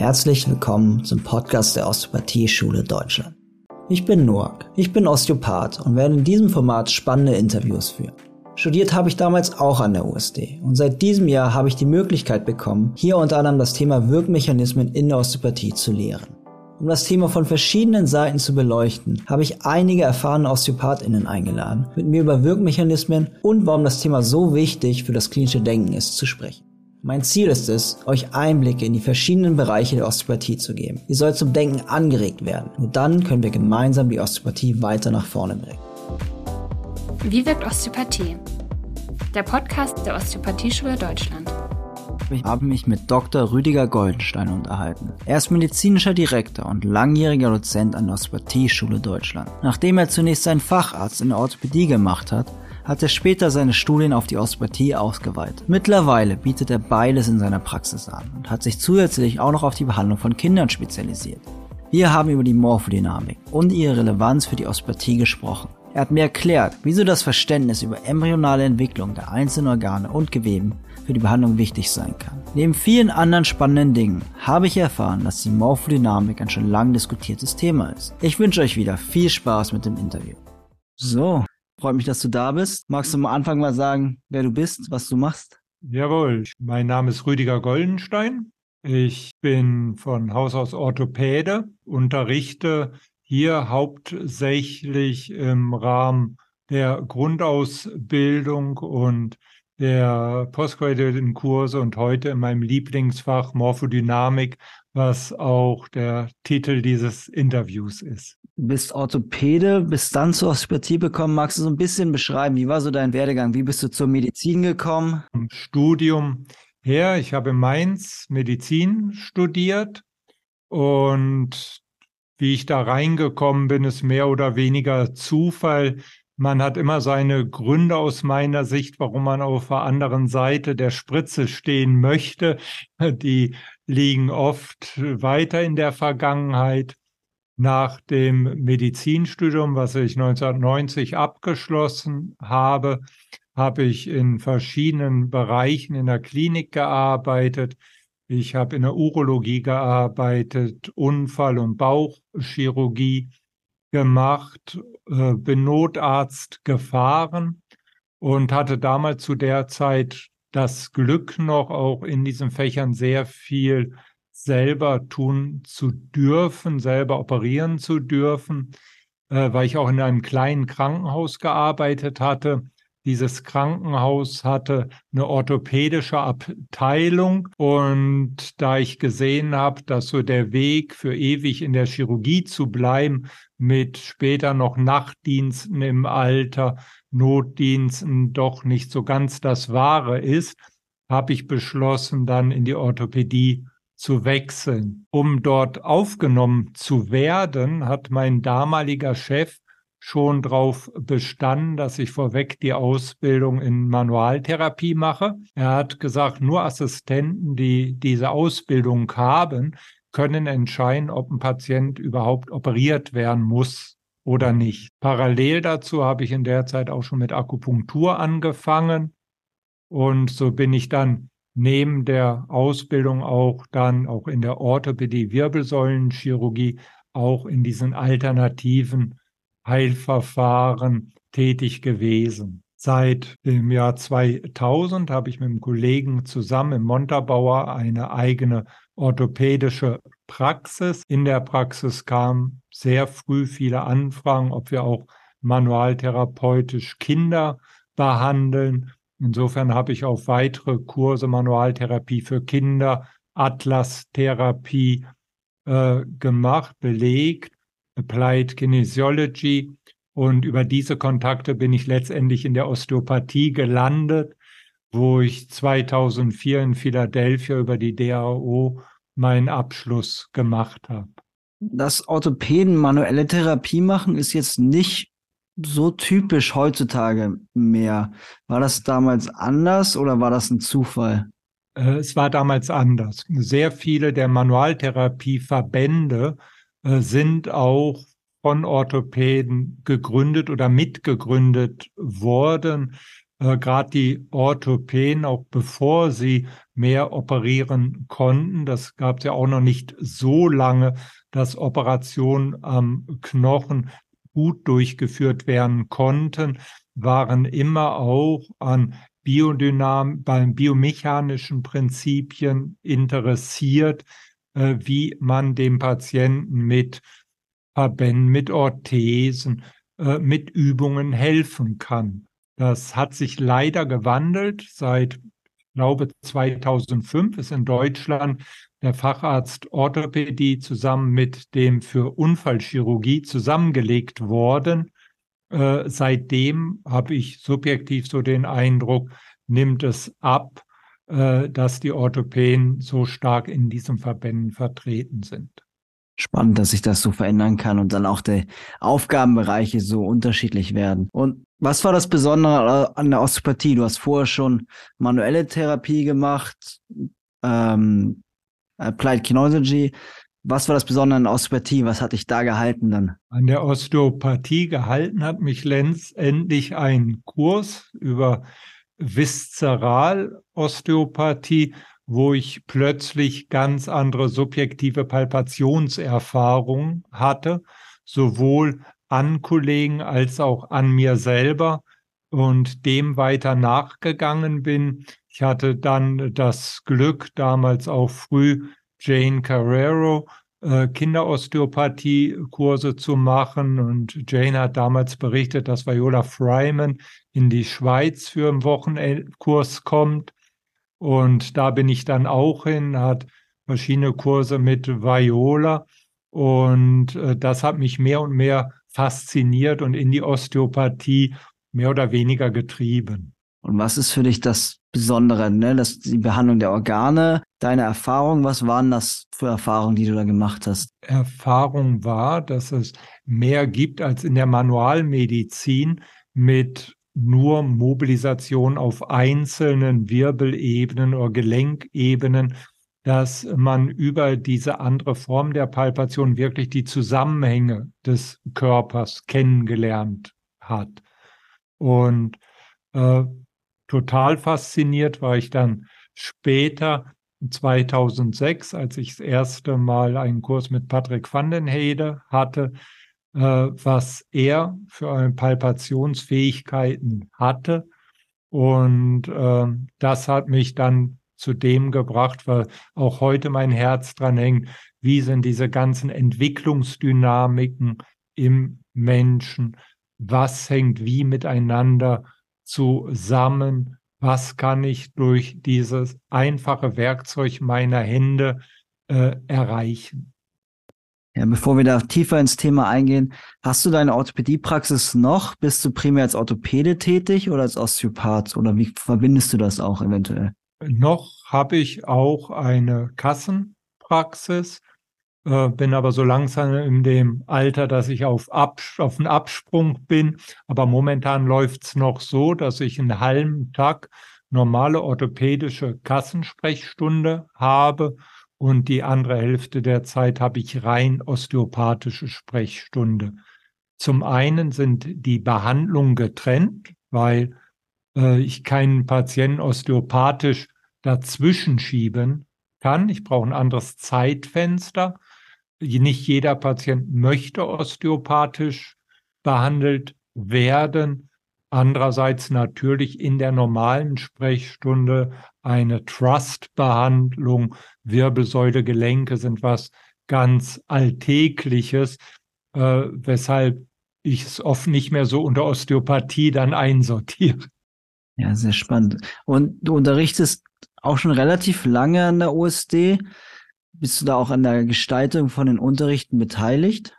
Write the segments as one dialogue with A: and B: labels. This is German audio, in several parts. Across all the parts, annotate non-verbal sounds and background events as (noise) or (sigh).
A: Herzlich willkommen zum Podcast der Osteopathie-Schule Deutschland. Ich bin Noak, ich bin Osteopath und werde in diesem Format spannende Interviews führen. Studiert habe ich damals auch an der USD und seit diesem Jahr habe ich die Möglichkeit bekommen, hier unter anderem das Thema Wirkmechanismen in der Osteopathie zu lehren. Um das Thema von verschiedenen Seiten zu beleuchten, habe ich einige erfahrene OsteopathInnen eingeladen, mit mir über Wirkmechanismen und warum das Thema so wichtig für das klinische Denken ist, zu sprechen. Mein Ziel ist es, euch Einblicke in die verschiedenen Bereiche der Osteopathie zu geben. Ihr sollt zum Denken angeregt werden. Nur dann können wir gemeinsam die Osteopathie weiter nach vorne bringen.
B: Wie wirkt Osteopathie? Der Podcast der Osteopathieschule Deutschland.
A: Ich habe mich mit Dr. Rüdiger Goldenstein unterhalten. Er ist medizinischer Direktor und langjähriger Dozent an der Osteopathieschule Deutschland. Nachdem er zunächst seinen Facharzt in der Orthopädie gemacht hat, hat er später seine Studien auf die Osteopathie ausgeweitet. Mittlerweile bietet er beides in seiner Praxis an und hat sich zusätzlich auch noch auf die Behandlung von Kindern spezialisiert. Wir haben über die Morphodynamik und ihre Relevanz für die Osteopathie gesprochen. Er hat mir erklärt, wieso das Verständnis über embryonale Entwicklung der einzelnen Organe und Geweben für die Behandlung wichtig sein kann. Neben vielen anderen spannenden Dingen habe ich erfahren, dass die Morphodynamik ein schon lang diskutiertes Thema ist. Ich wünsche euch wieder viel Spaß mit dem Interview. So, Freut mich, dass du da bist. Magst du am Anfang mal sagen, wer du bist, was du machst?
C: Jawohl, mein Name ist Rüdiger Goldenstein. Ich bin von Haus aus Orthopäde, unterrichte hier hauptsächlich im Rahmen der Grundausbildung und der postgraduierten Kurse und heute in meinem Lieblingsfach Morphodynamik, was auch der Titel dieses Interviews ist.
A: Du bist Orthopäde, bist dann zur Osteopathie gekommen. Magst du so ein bisschen beschreiben, wie war so dein Werdegang? Wie bist du zur Medizin gekommen?
C: Im Studium her, ich habe in Mainz Medizin studiert und wie ich da reingekommen bin, ist mehr oder weniger Zufall. Man hat immer seine Gründe aus meiner Sicht, warum man auf der anderen Seite der Spritze stehen möchte. Die liegen oft weiter in der Vergangenheit. Nach dem Medizinstudium, was ich 1990 abgeschlossen habe, habe ich in verschiedenen Bereichen in der Klinik gearbeitet. Ich habe in der Urologie gearbeitet, Unfall- und Bauchchirurgie gemacht, äh, bin Notarzt gefahren und hatte damals zu der Zeit das Glück noch auch in diesen Fächern sehr viel selber tun zu dürfen, selber operieren zu dürfen, äh, weil ich auch in einem kleinen Krankenhaus gearbeitet hatte. Dieses Krankenhaus hatte eine orthopädische Abteilung und da ich gesehen habe, dass so der Weg für ewig in der Chirurgie zu bleiben mit später noch Nachtdiensten im Alter, Notdiensten doch nicht so ganz das Wahre ist, habe ich beschlossen, dann in die Orthopädie zu wechseln. Um dort aufgenommen zu werden, hat mein damaliger Chef schon darauf bestanden, dass ich vorweg die Ausbildung in Manualtherapie mache. Er hat gesagt, nur Assistenten, die diese Ausbildung haben, können entscheiden, ob ein Patient überhaupt operiert werden muss oder nicht. Parallel dazu habe ich in der Zeit auch schon mit Akupunktur angefangen und so bin ich dann neben der Ausbildung auch dann auch in der Orthopädie Wirbelsäulenchirurgie auch in diesen alternativen Heilverfahren tätig gewesen. Seit dem Jahr 2000 habe ich mit einem Kollegen zusammen im Montabaur eine eigene orthopädische Praxis. In der Praxis kamen sehr früh viele Anfragen, ob wir auch manualtherapeutisch Kinder behandeln. Insofern habe ich auch weitere Kurse Manualtherapie für Kinder, Atlas-Therapie äh, gemacht, belegt Applied Kinesiology. Und über diese Kontakte bin ich letztendlich in der Osteopathie gelandet, wo ich 2004 in Philadelphia über die DAO meinen Abschluss gemacht habe.
A: Das Orthopäden manuelle Therapie machen ist jetzt nicht so typisch heutzutage mehr. War das damals anders oder war das ein Zufall?
C: Äh, es war damals anders. Sehr viele der Manualtherapieverbände äh, sind auch von Orthopäden gegründet oder mitgegründet worden. Äh, gerade die Orthopäden, auch bevor sie mehr operieren konnten, das gab es ja auch noch nicht so lange, dass Operationen am Knochen gut durchgeführt werden konnten, waren immer auch an Biodynam, beim biomechanischen Prinzipien interessiert, äh, wie man dem Patienten mit Verbänden, mit Orthesen, äh, mit Übungen helfen kann. Das hat sich leider gewandelt. Seit, glaube, 2005 ist in Deutschland der Facharzt Orthopädie zusammen mit dem für Unfallchirurgie zusammengelegt worden. Äh, seitdem habe ich subjektiv so den Eindruck, nimmt es ab, äh, dass die Orthopäden so stark in diesen Verbänden vertreten sind.
A: Spannend, dass sich das so verändern kann und dann auch die Aufgabenbereiche so unterschiedlich werden. Und was war das Besondere an der Osteopathie? Du hast vorher schon manuelle Therapie gemacht, ähm, Applied Kinology. Was war das Besondere an der Osteopathie? Was hat dich da gehalten dann?
C: An der Osteopathie gehalten hat mich letztendlich ein Kurs über Viszeralosteopathie, wo ich plötzlich ganz andere subjektive Palpationserfahrungen hatte, sowohl an Kollegen als auch an mir selber und dem weiter nachgegangen bin. Ich hatte dann das Glück, damals auch früh Jane Carrero äh, Kinderosteopathie-Kurse zu machen. Und Jane hat damals berichtet, dass Viola Fryman in die Schweiz für einen Wochenkurs kommt. Und da bin ich dann auch hin, hat verschiedene Kurse mit Viola. Und äh, das hat mich mehr und mehr fasziniert und in die Osteopathie mehr oder weniger getrieben.
A: Und was ist für dich das Besondere, ne? Das, die Behandlung der Organe, deine Erfahrung, was waren das für Erfahrungen, die du da gemacht hast?
C: Erfahrung war, dass es mehr gibt als in der Manualmedizin mit nur Mobilisation auf einzelnen Wirbelebenen oder Gelenkebenen, dass man über diese andere Form der Palpation wirklich die Zusammenhänge des Körpers kennengelernt hat. Und äh, total fasziniert war ich dann später 2006, als ich das erste Mal einen Kurs mit Patrick van den Hede hatte, äh, was er für Palpationsfähigkeiten hatte. Und äh, das hat mich dann zu dem gebracht, weil auch heute mein Herz dran hängt, wie sind diese ganzen Entwicklungsdynamiken im Menschen, was hängt wie miteinander zusammen, was kann ich durch dieses einfache Werkzeug meiner Hände äh, erreichen.
A: Ja, bevor wir da tiefer ins Thema eingehen, hast du deine Orthopädiepraxis noch? Bist du primär als Orthopäde tätig oder als Osteopath oder wie verbindest du das auch eventuell?
C: Noch habe ich auch eine Kassenpraxis, äh, bin aber so langsam in dem Alter, dass ich auf, Abs auf einen Absprung bin. Aber momentan läuft es noch so, dass ich einen halben Tag normale orthopädische Kassensprechstunde habe und die andere Hälfte der Zeit habe ich rein osteopathische Sprechstunde. Zum einen sind die Behandlungen getrennt, weil äh, ich keinen Patienten osteopathisch dazwischen schieben kann. Ich brauche ein anderes Zeitfenster nicht jeder Patient möchte osteopathisch behandelt werden. Andererseits natürlich in der normalen Sprechstunde eine Trust-Behandlung. Wirbelsäule, Gelenke sind was ganz Alltägliches, äh, weshalb ich es oft nicht mehr so unter Osteopathie dann einsortiere.
A: Ja, sehr spannend. Und du unterrichtest auch schon relativ lange an der OSD. Bist du da auch an der Gestaltung von den Unterrichten beteiligt?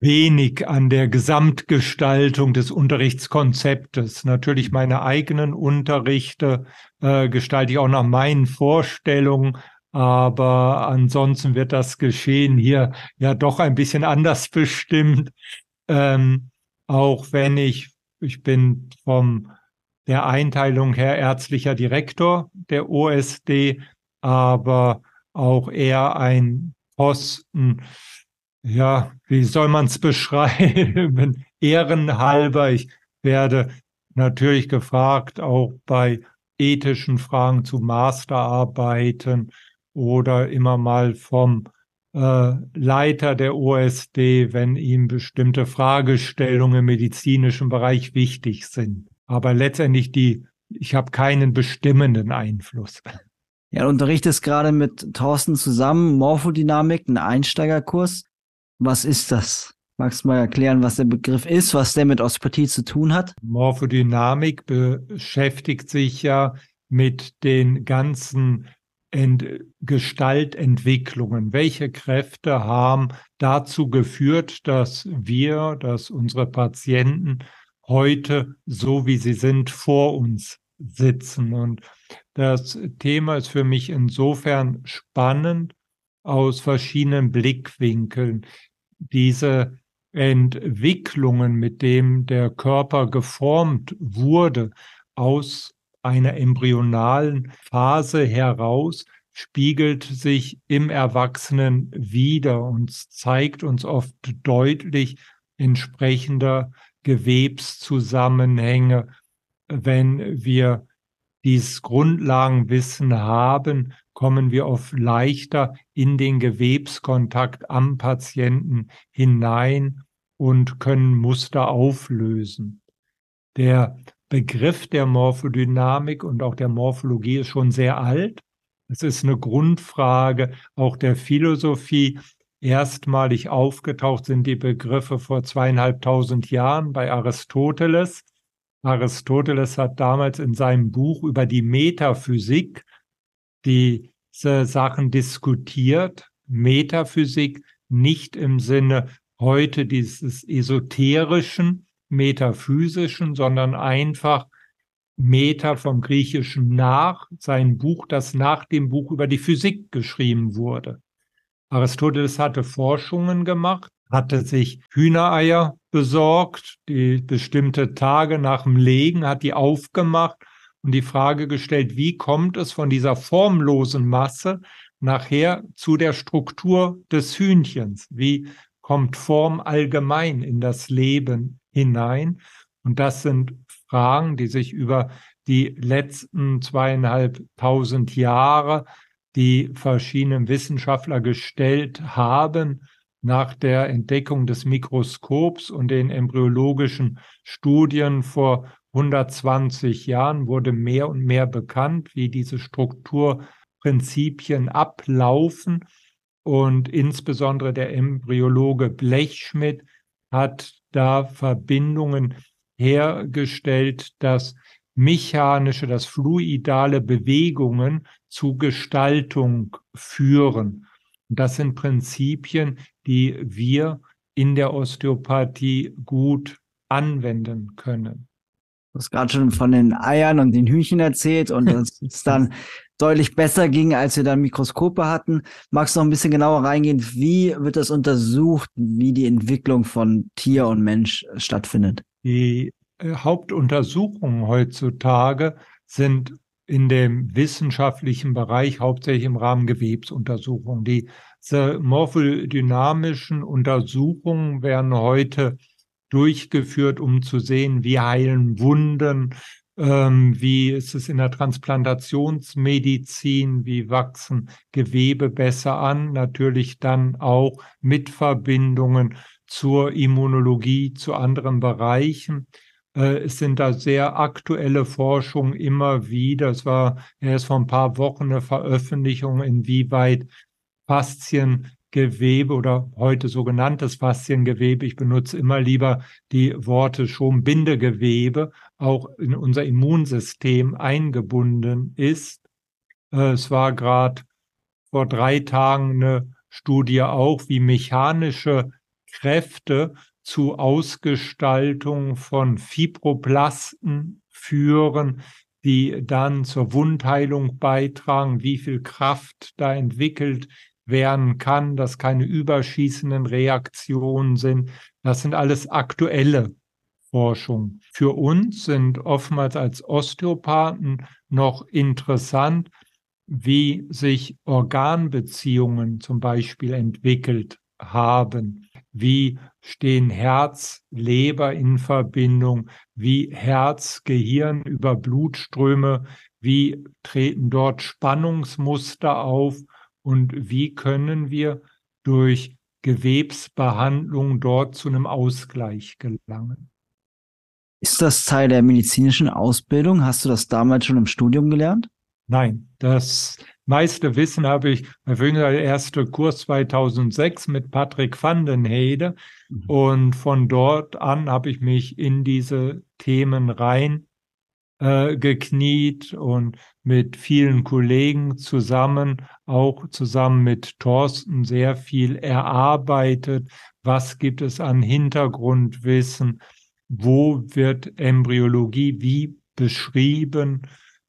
C: Wenig an der Gesamtgestaltung des Unterrichtskonzeptes. Natürlich meine eigenen Unterrichte äh, gestalte ich auch nach meinen Vorstellungen, aber ansonsten wird das Geschehen hier ja doch ein bisschen anders (laughs) bestimmt. Ähm, auch wenn ich, ich bin vom der Einteilung her ärztlicher Direktor der OSD, aber auch eher ein Posten, ja, wie soll man es (laughs) beschreiben? Ehrenhalber. Ich werde natürlich gefragt, auch bei ethischen Fragen zu Masterarbeiten oder immer mal vom äh, Leiter der OSD, wenn ihm bestimmte Fragestellungen im medizinischen Bereich wichtig sind. Aber letztendlich die, ich habe keinen bestimmenden Einfluss.
A: Ja, du unterrichtest gerade mit Thorsten zusammen Morphodynamik, einen Einsteigerkurs. Was ist das? Magst du mal erklären, was der Begriff ist, was der mit Osteopathie zu tun hat?
C: Morphodynamik beschäftigt sich ja mit den ganzen Ent Gestaltentwicklungen. Welche Kräfte haben dazu geführt, dass wir, dass unsere Patienten heute so wie sie sind vor uns sitzen? Und das Thema ist für mich insofern spannend aus verschiedenen Blickwinkeln. Diese Entwicklungen, mit dem der Körper geformt wurde, aus einer embryonalen Phase heraus, spiegelt sich im Erwachsenen wieder und zeigt uns oft deutlich entsprechender Gewebszusammenhänge, wenn wir dieses Grundlagenwissen haben, kommen wir oft leichter in den Gewebskontakt am Patienten hinein und können Muster auflösen. Der Begriff der Morphodynamik und auch der Morphologie ist schon sehr alt. Es ist eine Grundfrage auch der Philosophie. Erstmalig aufgetaucht sind die Begriffe vor zweieinhalbtausend Jahren bei Aristoteles. Aristoteles hat damals in seinem Buch über die Metaphysik diese Sachen diskutiert. Metaphysik nicht im Sinne heute dieses esoterischen, metaphysischen, sondern einfach Meta vom Griechischen nach, sein Buch, das nach dem Buch über die Physik geschrieben wurde. Aristoteles hatte Forschungen gemacht, hatte sich Hühnereier besorgt, die bestimmte Tage nach dem Legen hat die aufgemacht und die Frage gestellt, wie kommt es von dieser formlosen Masse nachher zu der Struktur des Hühnchens? Wie kommt Form allgemein in das Leben hinein? Und das sind Fragen, die sich über die letzten zweieinhalbtausend Jahre die verschiedenen Wissenschaftler gestellt haben nach der Entdeckung des Mikroskops und den embryologischen Studien vor 120 Jahren wurde mehr und mehr bekannt, wie diese Strukturprinzipien ablaufen. Und insbesondere der Embryologe Blechschmidt hat da Verbindungen hergestellt, dass mechanische, dass fluidale Bewegungen zu Gestaltung führen. Und das sind Prinzipien, die wir in der Osteopathie gut anwenden können.
A: Du hast gerade schon von den Eiern und den Hühnchen erzählt und (laughs) dass es dann deutlich besser ging, als wir dann Mikroskope hatten. Magst du noch ein bisschen genauer reingehen? Wie wird das untersucht, wie die Entwicklung von Tier und Mensch stattfindet?
C: Die Hauptuntersuchungen heutzutage sind in dem wissenschaftlichen Bereich hauptsächlich im Rahmen Gewebsuntersuchungen. Die morphodynamischen Untersuchungen werden heute durchgeführt, um zu sehen, wie heilen Wunden, ähm, wie ist es in der Transplantationsmedizin, wie wachsen Gewebe besser an, natürlich dann auch mit Verbindungen zur Immunologie, zu anderen Bereichen. Äh, es sind da sehr aktuelle Forschungen immer wieder. Es war erst vor ein paar Wochen eine Veröffentlichung, inwieweit Fasziengewebe oder heute sogenanntes Fasziengewebe, ich benutze immer lieber die Worte schon Bindegewebe, auch in unser Immunsystem eingebunden ist. Äh, es war gerade vor drei Tagen eine Studie auch, wie mechanische Kräfte zu Ausgestaltung von Fibroplasten führen, die dann zur Wundheilung beitragen, wie viel Kraft da entwickelt werden kann, dass keine überschießenden Reaktionen sind. Das sind alles aktuelle Forschung. Für uns sind oftmals als Osteopathen noch interessant, wie sich Organbeziehungen zum Beispiel entwickelt haben. Wie stehen Herz, Leber in Verbindung, wie Herz, Gehirn über Blutströme, wie treten dort Spannungsmuster auf und wie können wir durch Gewebsbehandlung dort zu einem Ausgleich gelangen.
A: Ist das Teil der medizinischen Ausbildung? Hast du das damals schon im Studium gelernt?
C: Nein, das meiste Wissen habe ich, der erste Kurs 2006 mit Patrick van den Hede mhm. und von dort an habe ich mich in diese Themen rein äh, gekniet und mit vielen Kollegen zusammen, auch zusammen mit Thorsten, sehr viel erarbeitet. Was gibt es an Hintergrundwissen? Wo wird Embryologie wie beschrieben?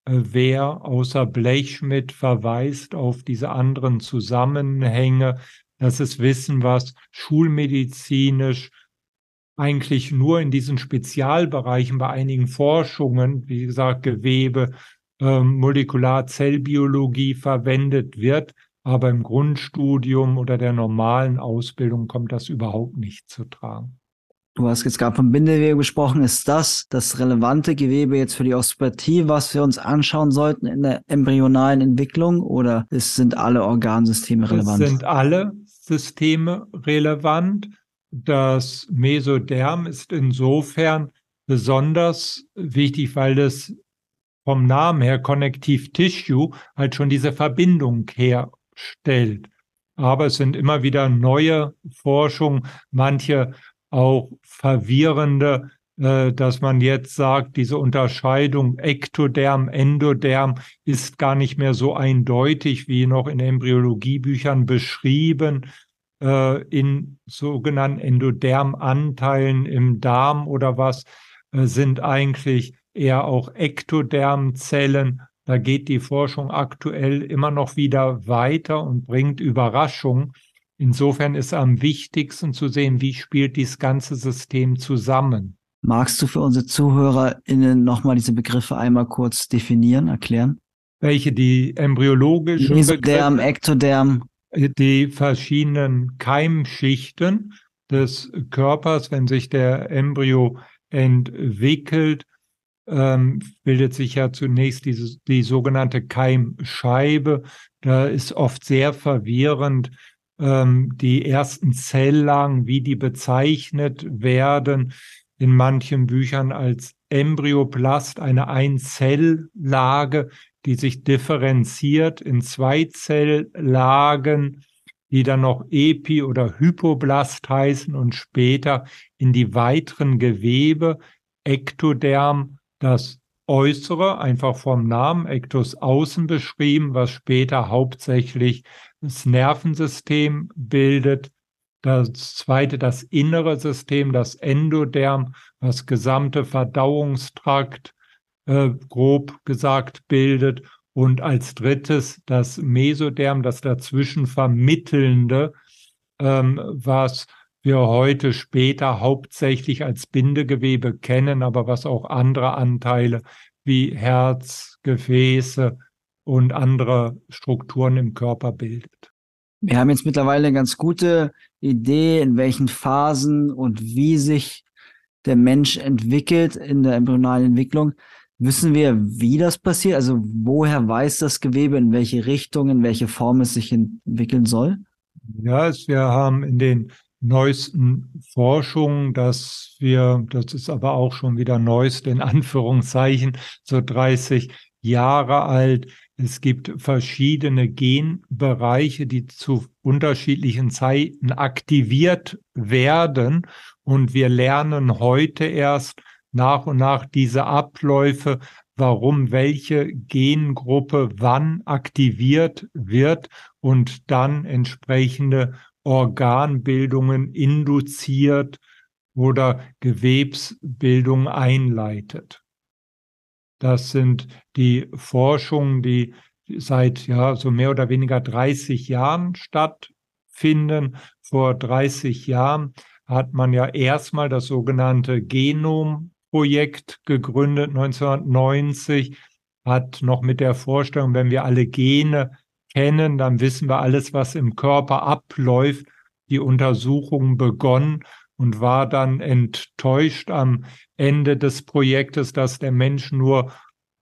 C: Äh, wer außer Blechschmidt verweist auf diese anderen Zusammenhänge? Das ist Wissen, was schulmedizinisch eigentlich nur in diesen Spezialbereichen bei einigen Forschungen, wie gesagt, Gewebe, ähm, Molekularzellbiologie verwendet wird. Aber im Grundstudium oder der normalen Ausbildung kommt das überhaupt nicht zu tragen.
A: Du hast jetzt gerade vom Bindegewebe gesprochen. Ist das das relevante Gewebe jetzt für die Osteopathie, was wir uns anschauen sollten in der embryonalen Entwicklung oder ist, sind alle Organsysteme relevant?
C: Es sind alle Systeme relevant. Das Mesoderm ist insofern besonders wichtig, weil es vom Namen her Connective Tissue halt schon diese Verbindung herstellt. Aber es sind immer wieder neue Forschungen, manche auch verwirrende, äh, dass man jetzt sagt, diese Unterscheidung Ektoderm, Endoderm ist gar nicht mehr so eindeutig wie noch in Embryologiebüchern beschrieben äh, in sogenannten Endodermanteilen im Darm oder was äh, sind eigentlich eher auch Ektodermzellen. Da geht die Forschung aktuell immer noch wieder weiter und bringt Überraschungen. Insofern ist am wichtigsten zu sehen, wie spielt dieses ganze System zusammen.
A: Magst du für unsere ZuhörerInnen nochmal diese Begriffe einmal kurz definieren, erklären?
C: Welche die embryologischen
A: Mesoderm, Begriffe, Ektoderm,
C: die verschiedenen Keimschichten des Körpers, wenn sich der Embryo entwickelt, ähm, bildet sich ja zunächst diese, die sogenannte Keimscheibe. Da ist oft sehr verwirrend ähm, die ersten Zelllagen, wie die bezeichnet werden. In manchen Büchern als Embryoplast, eine Einzelllage, die sich differenziert in zwei Zelllagen, die dann noch Epi- oder Hypoblast heißen und später in die weiteren Gewebe, Ektoderm, das Äußere, einfach vom Namen, Ektos außen beschrieben, was später hauptsächlich das Nervensystem bildet. Das zweite, das innere System, das Endoderm, was gesamte Verdauungstrakt äh, grob gesagt bildet. Und als drittes das Mesoderm, das dazwischen vermittelnde, ähm, was wir heute später hauptsächlich als Bindegewebe kennen, aber was auch andere Anteile wie Herz, Gefäße und andere Strukturen im Körper bildet.
A: Wir haben jetzt mittlerweile eine ganz gute Idee, in welchen Phasen und wie sich der Mensch entwickelt in der embryonalen Entwicklung. Wissen wir, wie das passiert? Also woher weiß das Gewebe, in welche Richtung, in welche Form es sich entwickeln soll?
C: Ja, wir haben in den neuesten Forschungen, dass wir, das ist aber auch schon wieder neuest in Anführungszeichen, so 30 Jahre alt. Es gibt verschiedene Genbereiche, die zu unterschiedlichen Zeiten aktiviert werden. Und wir lernen heute erst, nach und nach diese Abläufe, warum welche Gengruppe wann aktiviert wird und dann entsprechende Organbildungen induziert oder Gewebsbildung einleitet. Das sind die Forschungen, die seit ja so mehr oder weniger 30 Jahren stattfinden. Vor 30 Jahren hat man ja erstmal das sogenannte Genom Projekt gegründet 1990, hat noch mit der Vorstellung, wenn wir alle Gene kennen, dann wissen wir alles, was im Körper abläuft. die Untersuchung begonnen und war dann enttäuscht am Ende des Projektes, dass der Mensch nur,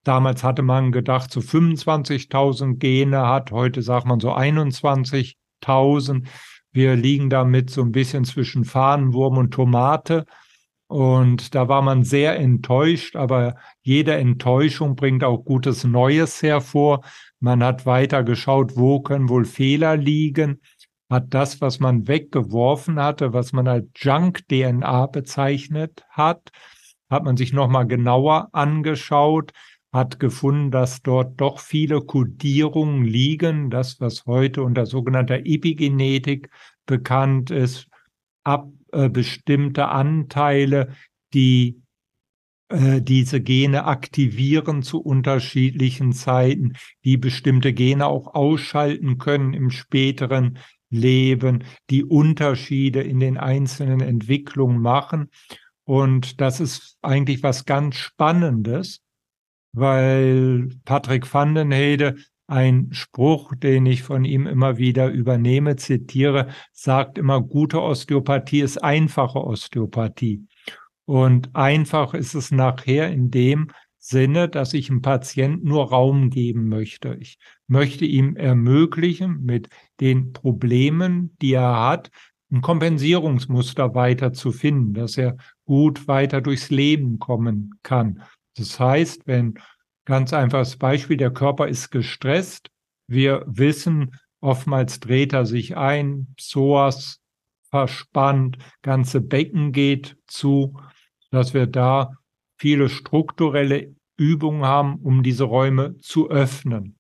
C: damals hatte man gedacht, so 25.000 Gene hat, heute sagt man so 21.000. Wir liegen damit so ein bisschen zwischen Fahnenwurm und Tomate. Und da war man sehr enttäuscht, aber jede Enttäuschung bringt auch gutes Neues hervor. Man hat weiter geschaut, wo können wohl Fehler liegen hat das, was man weggeworfen hatte, was man als Junk-DNA bezeichnet hat, hat man sich nochmal genauer angeschaut, hat gefunden, dass dort doch viele Kodierungen liegen, das, was heute unter sogenannter Epigenetik bekannt ist, ab äh, bestimmte Anteile, die äh, diese Gene aktivieren zu unterschiedlichen Zeiten, die bestimmte Gene auch ausschalten können im späteren leben, die Unterschiede in den einzelnen Entwicklungen machen. Und das ist eigentlich was ganz Spannendes, weil Patrick van den Hede, ein Spruch, den ich von ihm immer wieder übernehme, zitiere, sagt immer, gute Osteopathie ist einfache Osteopathie. Und einfach ist es nachher in dem Sinne, dass ich dem Patienten nur Raum geben möchte. Ich möchte ihm ermöglichen, mit den Problemen, die er hat, ein Kompensierungsmuster weiter zu finden, dass er gut weiter durchs Leben kommen kann. Das heißt, wenn ganz einfaches Beispiel, der Körper ist gestresst, wir wissen, oftmals dreht er sich ein, Psoas verspannt, ganze Becken geht zu, dass wir da viele strukturelle Übungen haben, um diese Räume zu öffnen.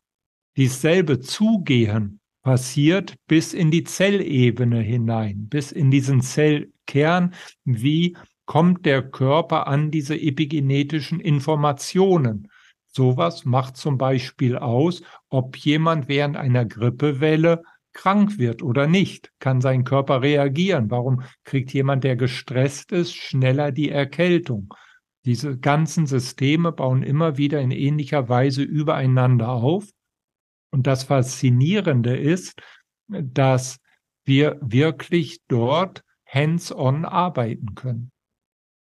C: Dieselbe Zugehen passiert bis in die Zellebene hinein, bis in diesen Zellkern. Wie kommt der Körper an diese epigenetischen Informationen? Sowas macht zum Beispiel aus, ob jemand während einer Grippewelle krank wird oder nicht. Kann sein Körper reagieren? Warum kriegt jemand, der gestresst ist, schneller die Erkältung? Diese ganzen Systeme bauen immer wieder in ähnlicher Weise übereinander auf. Und das Faszinierende ist, dass wir wirklich dort hands-on arbeiten können.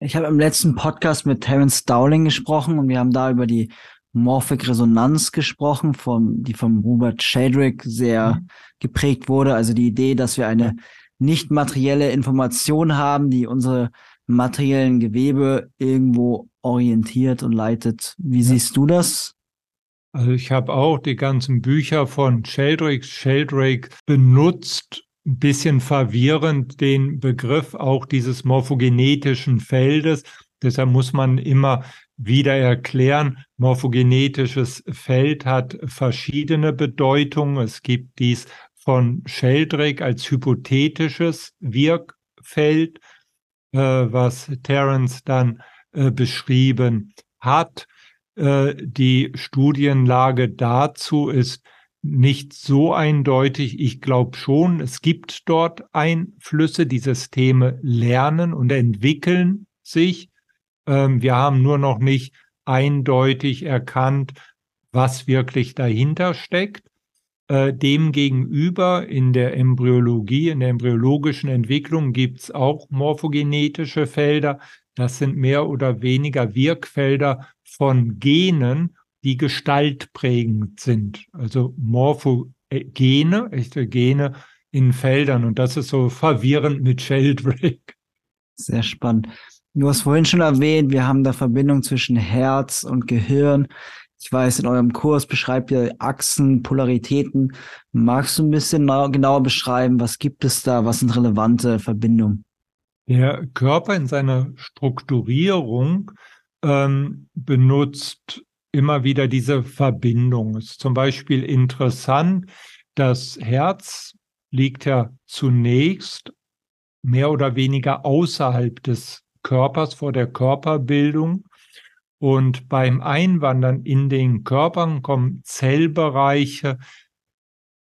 A: Ich habe im letzten Podcast mit Terence Dowling gesprochen und wir haben da über die Morphic Resonanz gesprochen, vom, die vom Robert Sheldrake sehr mhm. geprägt wurde. Also die Idee, dass wir eine nicht materielle Information haben, die unsere materiellen Gewebe irgendwo orientiert und leitet. Wie ja. siehst du das?
C: Also ich habe auch die ganzen Bücher von Sheldrake. Sheldrake benutzt ein bisschen verwirrend den Begriff auch dieses morphogenetischen Feldes. Deshalb muss man immer wieder erklären, morphogenetisches Feld hat verschiedene Bedeutungen. Es gibt dies von Sheldrake als hypothetisches Wirkfeld was Terence dann äh, beschrieben hat. Äh, die Studienlage dazu ist nicht so eindeutig. Ich glaube schon, es gibt dort Einflüsse. Die Systeme lernen und entwickeln sich. Ähm, wir haben nur noch nicht eindeutig erkannt, was wirklich dahinter steckt. Äh, Demgegenüber in der Embryologie, in der embryologischen Entwicklung gibt es auch morphogenetische Felder. Das sind mehr oder weniger Wirkfelder von Genen, die gestaltprägend sind. Also Morphogene, echte Gene in Feldern. Und das ist so verwirrend mit Sheldrake.
A: Sehr spannend. Du hast vorhin schon erwähnt, wir haben da Verbindung zwischen Herz und Gehirn. Ich weiß, in eurem Kurs beschreibt ihr Achsen, Polaritäten. Magst du ein bisschen genauer beschreiben, was gibt es da, was sind relevante Verbindungen?
C: Der Körper in seiner Strukturierung ähm, benutzt immer wieder diese Verbindung. Es ist zum Beispiel interessant, das Herz liegt ja zunächst mehr oder weniger außerhalb des Körpers vor der Körperbildung und beim Einwandern in den Körpern kommen Zellbereiche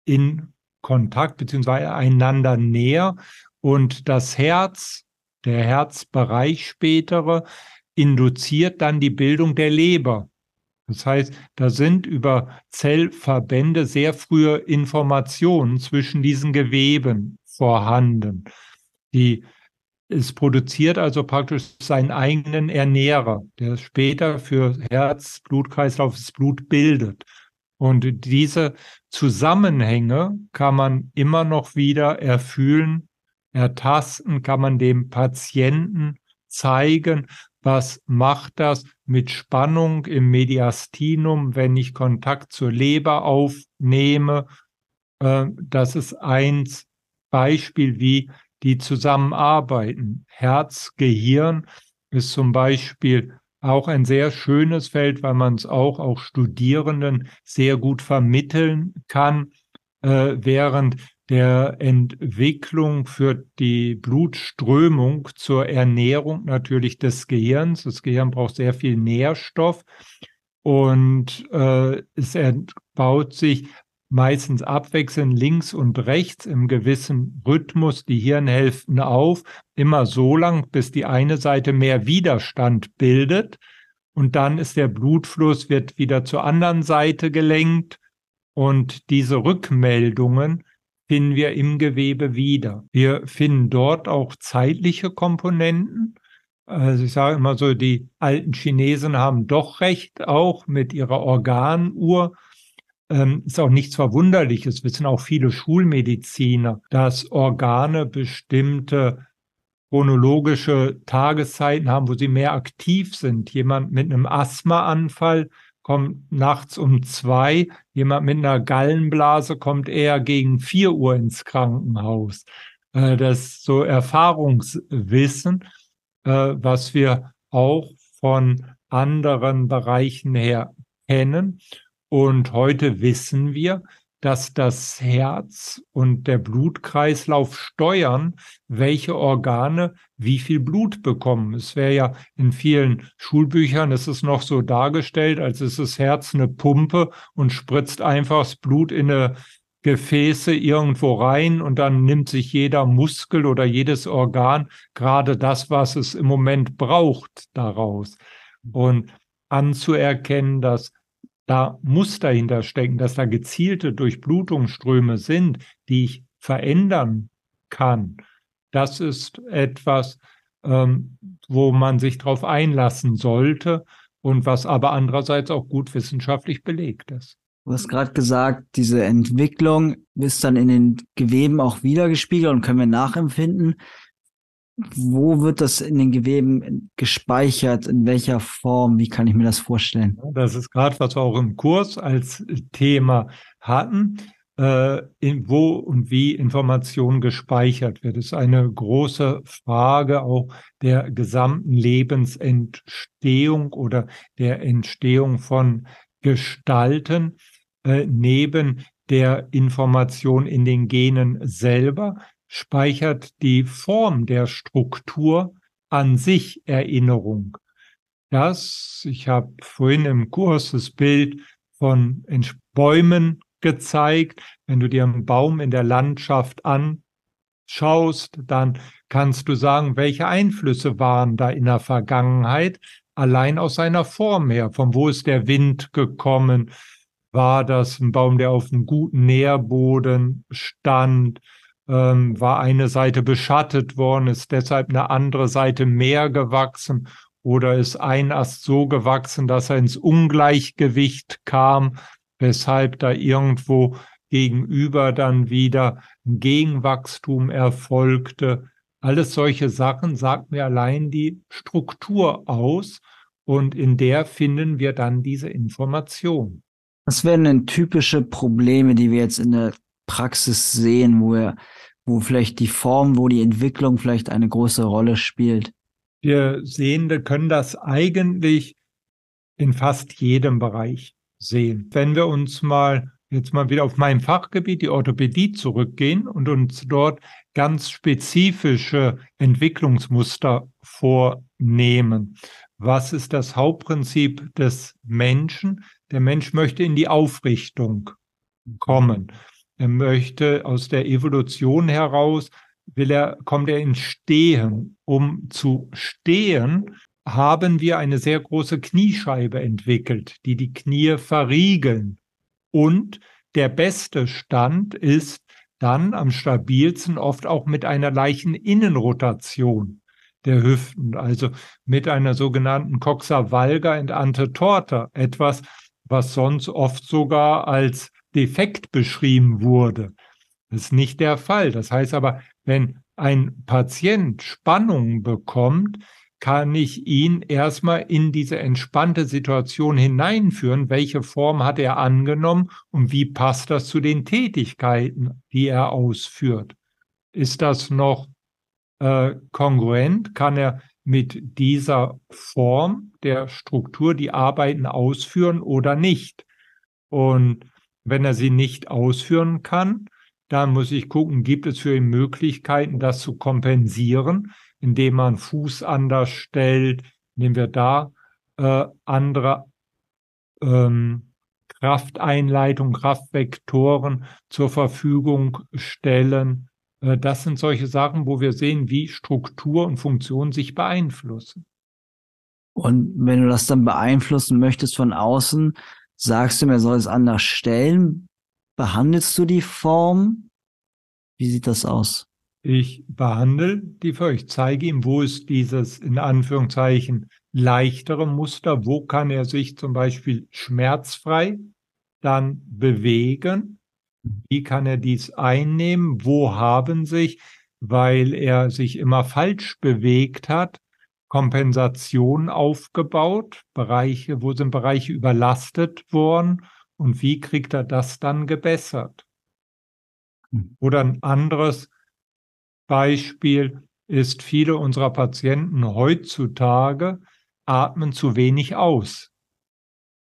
C: in Kontakt beziehungsweise einander näher und das Herz, der Herzbereich spätere, induziert dann die Bildung der Leber. Das heißt, da sind über Zellverbände sehr frühe Informationen zwischen diesen Geweben vorhanden. Die, es produziert also praktisch seinen eigenen Ernährer, der später für Herz, Blutkreislauf das Blut bildet. Und diese Zusammenhänge kann man immer noch wieder erfühlen, ertasten, kann man dem Patienten zeigen, was macht das mit Spannung im Mediastinum, wenn ich Kontakt zur Leber aufnehme. Äh, das ist ein Beispiel, wie die zusammenarbeiten. Herz, Gehirn ist zum Beispiel auch ein sehr schönes Feld, weil man es auch, auch Studierenden sehr gut vermitteln kann, äh, während der Entwicklung für die Blutströmung zur Ernährung natürlich des Gehirns. Das Gehirn braucht sehr viel Nährstoff und äh, es baut sich meistens abwechselnd links und rechts im gewissen Rhythmus die Hirnhälften auf, immer so lang, bis die eine Seite mehr Widerstand bildet. Und dann ist der Blutfluss, wird wieder zur anderen Seite gelenkt. Und diese Rückmeldungen finden wir im Gewebe wieder. Wir finden dort auch zeitliche Komponenten. Also ich sage immer so, die alten Chinesen haben doch recht, auch mit ihrer Organuhr. Ähm, ist auch nichts Verwunderliches, wissen auch viele Schulmediziner, dass Organe bestimmte chronologische Tageszeiten haben, wo sie mehr aktiv sind. Jemand mit einem Asthmaanfall kommt nachts um zwei. Jemand mit einer Gallenblase kommt eher gegen vier Uhr ins Krankenhaus. Äh, das ist so Erfahrungswissen, äh, was wir auch von anderen Bereichen her kennen. Und heute wissen wir, dass das Herz und der Blutkreislauf steuern, welche Organe wie viel Blut bekommen. Es wäre ja in vielen Schulbüchern, ist es noch so dargestellt, als ist das Herz eine Pumpe und spritzt einfach das Blut in eine Gefäße irgendwo rein und dann nimmt sich jeder Muskel oder jedes Organ gerade das, was es im Moment braucht, daraus. Und anzuerkennen, dass da muss dahinter stecken, dass da gezielte Durchblutungsströme sind, die ich verändern kann. Das ist etwas, ähm, wo man sich darauf einlassen sollte und was aber andererseits auch gut wissenschaftlich belegt ist.
A: Du hast gerade gesagt, diese Entwicklung ist dann in den Geweben auch wiedergespiegelt und können wir nachempfinden wo wird das in den Geweben gespeichert? In welcher Form? Wie kann ich mir das vorstellen?
C: Das ist gerade, was wir auch im Kurs als Thema hatten, äh, in wo und wie Information gespeichert wird. Das ist eine große Frage auch der gesamten Lebensentstehung oder der Entstehung von Gestalten äh, neben der Information in den Genen selber speichert die Form der Struktur an sich Erinnerung. Das, ich habe vorhin im Kurs das Bild von Bäumen gezeigt. Wenn du dir einen Baum in der Landschaft anschaust, dann kannst du sagen, welche Einflüsse waren da in der Vergangenheit, allein aus seiner Form her. Von wo ist der Wind gekommen? War das ein Baum, der auf einem guten Nährboden stand? Ähm, war eine Seite beschattet worden, ist deshalb eine andere Seite mehr gewachsen oder ist ein Ast so gewachsen, dass er ins Ungleichgewicht kam, weshalb da irgendwo gegenüber dann wieder ein Gegenwachstum erfolgte. Alles solche Sachen sagt mir allein die Struktur aus und in der finden wir dann diese Information.
A: Was wären denn typische Probleme, die wir jetzt in der Praxis sehen, wo wir, wo vielleicht die Form, wo die Entwicklung vielleicht eine große Rolle spielt?
C: Wir Sehende können das eigentlich in fast jedem Bereich sehen. Wenn wir uns mal jetzt mal wieder auf mein Fachgebiet, die Orthopädie, zurückgehen und uns dort ganz spezifische Entwicklungsmuster vornehmen. Was ist das Hauptprinzip des Menschen? Der Mensch möchte in die Aufrichtung kommen. Er möchte aus der Evolution heraus, will er, kommt er ins Stehen. Um zu stehen, haben wir eine sehr große Kniescheibe entwickelt, die die Knie verriegeln. Und der beste Stand ist, dann am stabilsten oft auch mit einer leichten Innenrotation der Hüften, also mit einer sogenannten Coxa valga und ante torta, etwas, was sonst oft sogar als defekt beschrieben wurde. Das ist nicht der Fall. Das heißt aber, wenn ein Patient Spannung bekommt, kann ich ihn erstmal in diese entspannte Situation hineinführen. Welche Form hat er angenommen und wie passt das zu den Tätigkeiten, die er ausführt? Ist das noch äh, kongruent? Kann er mit dieser Form der Struktur die Arbeiten ausführen oder nicht? Und wenn er sie nicht ausführen kann, dann muss ich gucken, gibt es für ihn Möglichkeiten, das zu kompensieren, indem man Fuß anders stellt, indem wir da äh, andere ähm, Krafteinleitung, Kraftvektoren zur Verfügung stellen. Äh, das sind solche Sachen, wo wir sehen, wie Struktur und Funktion sich beeinflussen.
A: Und wenn du das dann beeinflussen möchtest von außen, sagst du mir, soll es anders stellen? Behandelst du die Form? Wie sieht das aus?
C: Ich behandle die Form. Ich zeige ihm, wo ist dieses in Anführungszeichen leichtere Muster, wo kann er sich zum Beispiel schmerzfrei dann bewegen, wie kann er dies einnehmen, wo haben sich, weil er sich immer falsch bewegt hat, Kompensation aufgebaut, Bereiche, wo sind Bereiche überlastet worden und wie kriegt er das dann gebessert? Hm. Oder ein anderes Beispiel ist, viele unserer Patienten heutzutage atmen zu wenig aus.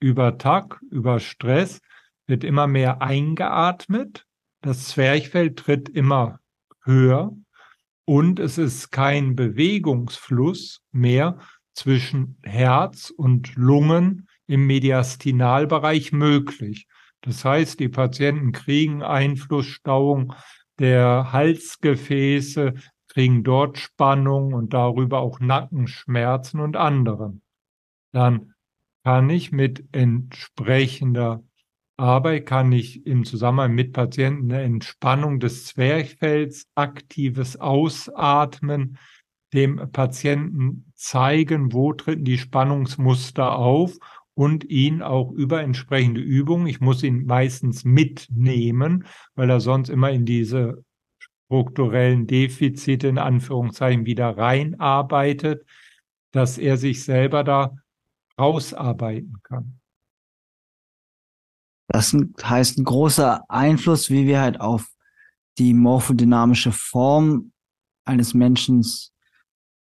C: Über Tag, über Stress wird immer mehr eingeatmet, das Zwerchfell tritt immer höher und es ist kein Bewegungsfluss mehr zwischen Herz und Lungen im Mediastinalbereich möglich. Das heißt, die Patienten kriegen Einflussstauung der Halsgefäße, kriegen dort Spannung und darüber auch Nackenschmerzen und anderen. Dann kann ich mit entsprechender Arbeit, kann ich im Zusammenhang mit Patienten eine Entspannung des Zwerchfells, aktives Ausatmen, dem Patienten zeigen, wo treten die Spannungsmuster auf und ihn auch über entsprechende Übungen, ich muss ihn meistens mitnehmen, weil er sonst immer in diese strukturellen Defizite in Anführungszeichen wieder reinarbeitet, dass er sich selber da rausarbeiten kann.
A: Das heißt, ein großer Einfluss, wie wir halt auf die morphodynamische Form eines Menschen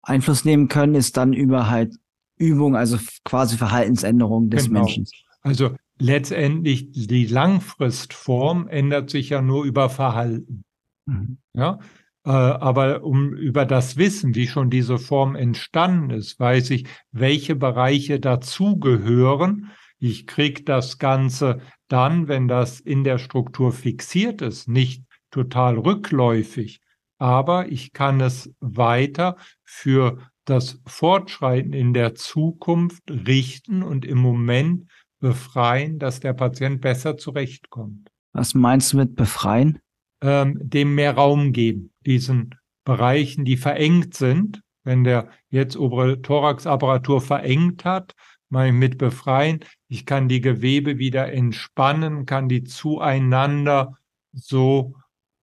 A: Einfluss nehmen können, ist dann über halt Übung, also quasi Verhaltensänderung des genau. Menschen.
C: Also letztendlich die Langfristform ändert sich ja nur über Verhalten. Mhm. Ja, äh, aber um über das Wissen, wie schon diese Form entstanden ist, weiß ich, welche Bereiche dazugehören. Ich kriege das Ganze dann, wenn das in der Struktur fixiert ist, nicht total rückläufig, aber ich kann es weiter für das Fortschreiten in der Zukunft richten und im Moment befreien, dass der Patient besser zurechtkommt.
A: Was meinst du mit befreien?
C: Ähm, dem mehr Raum geben, diesen Bereichen, die verengt sind. Wenn der jetzt obere Thoraxapparatur verengt hat, ich mit befreien. Ich kann die Gewebe wieder entspannen, kann die zueinander so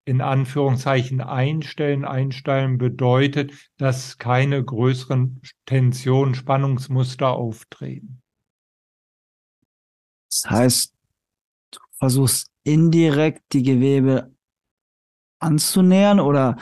C: in Anführungszeichen einstellen. Einstellen bedeutet, dass keine größeren Tensionen, Spannungsmuster auftreten.
A: Das heißt, du versuchst indirekt die Gewebe anzunähern oder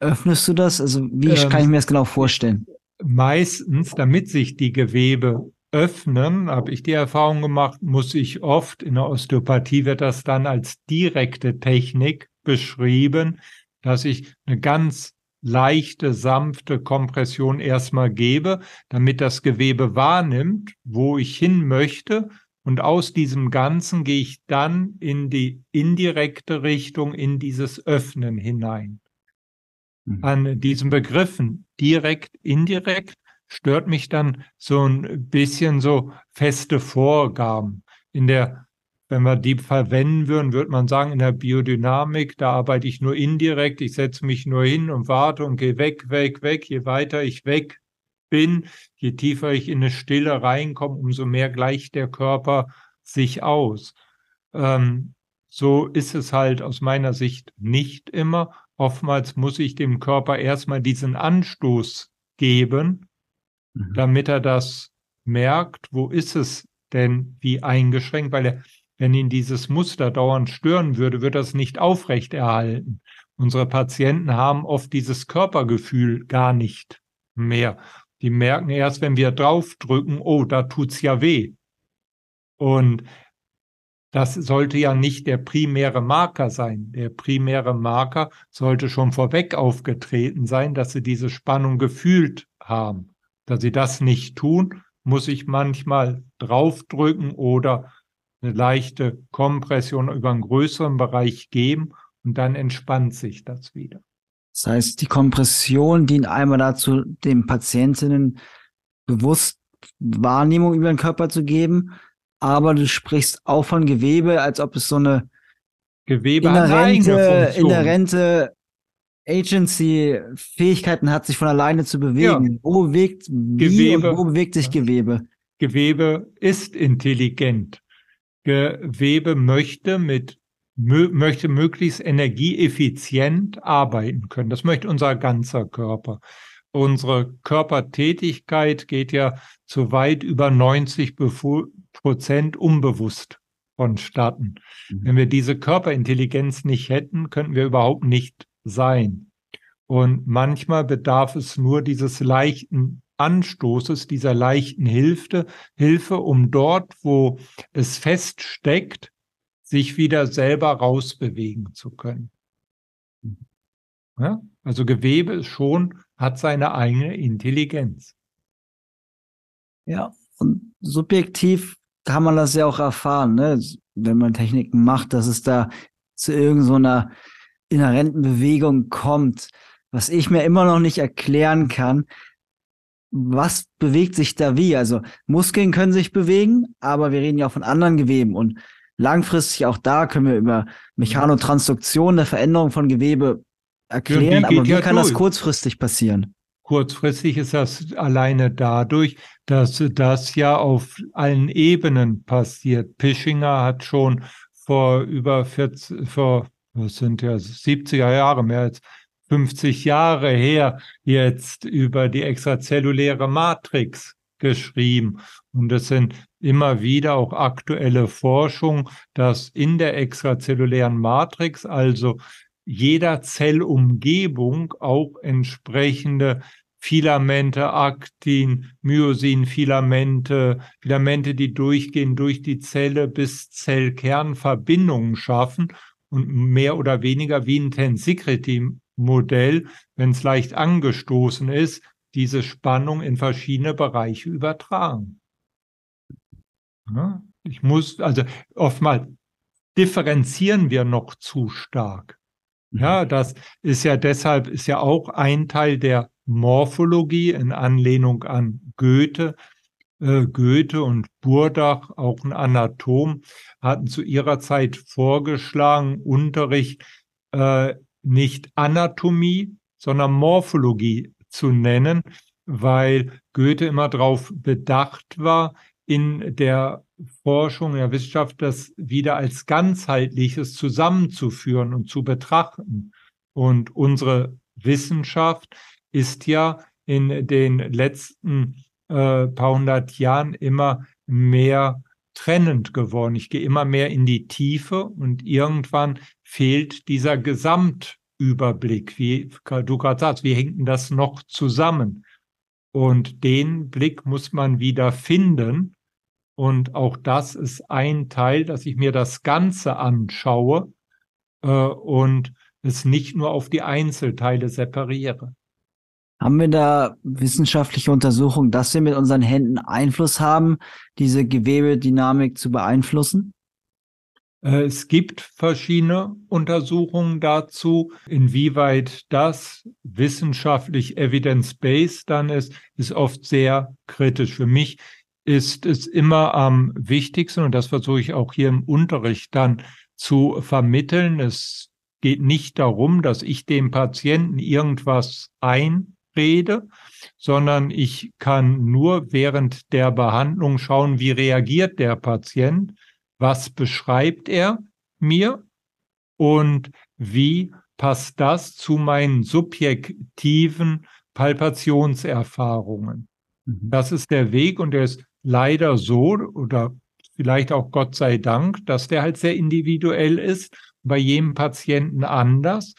A: öffnest du das? Also wie ähm, kann ich mir das genau vorstellen?
C: Meistens, damit sich die Gewebe öffnen, habe ich die Erfahrung gemacht, muss ich oft, in der Osteopathie wird das dann als direkte Technik beschrieben, dass ich eine ganz leichte, sanfte Kompression erstmal gebe, damit das Gewebe wahrnimmt, wo ich hin möchte. Und aus diesem Ganzen gehe ich dann in die indirekte Richtung, in dieses Öffnen hinein. Mhm. An diesen Begriffen direkt, indirekt stört mich dann so ein bisschen so feste Vorgaben. In der wenn wir die verwenden würden, würde man sagen, in der Biodynamik, da arbeite ich nur indirekt, ich setze mich nur hin und warte und gehe weg, weg, weg. Je weiter ich weg bin, je tiefer ich in eine Stille reinkomme, umso mehr gleicht der Körper sich aus. Ähm, so ist es halt aus meiner Sicht nicht immer. Oftmals muss ich dem Körper erstmal diesen Anstoß geben, mhm. damit er das merkt, wo ist es denn wie eingeschränkt, weil er wenn ihn dieses Muster dauernd stören würde, wird das nicht aufrechterhalten. Unsere Patienten haben oft dieses Körpergefühl gar nicht mehr. Die merken erst, wenn wir draufdrücken, oh, da tut's ja weh. Und das sollte ja nicht der primäre Marker sein. Der primäre Marker sollte schon vorweg aufgetreten sein, dass sie diese Spannung gefühlt haben. Da sie das nicht tun, muss ich manchmal draufdrücken oder eine leichte Kompression über einen größeren Bereich geben und dann entspannt sich das wieder.
A: Das heißt, die Kompression dient einmal dazu, den Patientinnen bewusst Wahrnehmung über den Körper zu geben, aber du sprichst auch von Gewebe, als ob es so eine
C: Gewebe
A: inhärente, inhärente Agency Fähigkeiten hat, sich von alleine zu bewegen. Ja. Wo bewegt Gewebe, wo bewegt sich Gewebe?
C: Gewebe ist intelligent. Gewebe möchte mit möchte möglichst energieeffizient arbeiten können. Das möchte unser ganzer Körper. Unsere Körpertätigkeit geht ja zu weit über 90 Prozent unbewusst vonstatten. Mhm. Wenn wir diese Körperintelligenz nicht hätten, könnten wir überhaupt nicht sein. Und manchmal bedarf es nur dieses leichten Anstoßes, dieser leichten Hilfe, Hilfe, um dort, wo es feststeckt, sich wieder selber rausbewegen zu können. Ja? Also Gewebe schon hat seine eigene Intelligenz.
A: Ja, und subjektiv kann man das ja auch erfahren, ne? wenn man Techniken macht, dass es da zu irgendeiner so inhärenten Bewegung kommt, was ich mir immer noch nicht erklären kann, was bewegt sich da wie? Also Muskeln können sich bewegen, aber wir reden ja auch von anderen Geweben und langfristig auch da können wir über Mechanotransduktion, eine Veränderung von Gewebe erklären, aber wie ja kann durch. das kurzfristig passieren?
C: Kurzfristig ist das alleine dadurch, dass das ja auf allen Ebenen passiert. Pischinger hat schon vor über 40, vor, was sind ja 70er Jahre, mehr als 50 Jahre her jetzt über die extrazelluläre Matrix geschrieben. Und es sind immer wieder auch aktuelle Forschung, dass in der extrazellulären Matrix, also jeder Zellumgebung, auch entsprechende Filamente, Aktin, Myosin, Filamente, Filamente, die durchgehen durch die Zelle bis Zellkern Verbindungen schaffen und mehr oder weniger wie ein Tensikrity Modell, wenn es leicht angestoßen ist, diese Spannung in verschiedene Bereiche übertragen. Ja, ich muss, also oftmals differenzieren wir noch zu stark. Ja, mhm. das ist ja deshalb, ist ja auch ein Teil der Morphologie in Anlehnung an Goethe. Äh, Goethe und Burdach, auch ein Anatom, hatten zu ihrer Zeit vorgeschlagen, Unterricht äh, nicht Anatomie, sondern Morphologie zu nennen, weil Goethe immer darauf bedacht war, in der Forschung, in der Wissenschaft das wieder als ganzheitliches zusammenzuführen und zu betrachten. Und unsere Wissenschaft ist ja in den letzten äh, paar hundert Jahren immer mehr trennend geworden. Ich gehe immer mehr in die Tiefe und irgendwann fehlt dieser Gesamtüberblick. Wie du gerade sagst, wie hängt denn das noch zusammen? Und den Blick muss man wieder finden. Und auch das ist ein Teil, dass ich mir das Ganze anschaue äh, und es nicht nur auf die Einzelteile separiere.
A: Haben wir da wissenschaftliche Untersuchungen, dass wir mit unseren Händen Einfluss haben, diese Gewebedynamik zu beeinflussen?
C: Äh, es gibt verschiedene Untersuchungen dazu. Inwieweit das wissenschaftlich evidence-based dann ist, ist oft sehr kritisch. Für mich ist es immer am wichtigsten, und das versuche ich auch hier im Unterricht dann zu vermitteln. Es geht nicht darum, dass ich dem Patienten irgendwas einrede, sondern ich kann nur während der Behandlung schauen, wie reagiert der Patient, was beschreibt er mir und wie passt das zu meinen subjektiven Palpationserfahrungen. Mhm. Das ist der Weg und der ist leider so oder vielleicht auch Gott sei Dank, dass der halt sehr individuell ist, bei jedem Patienten anders.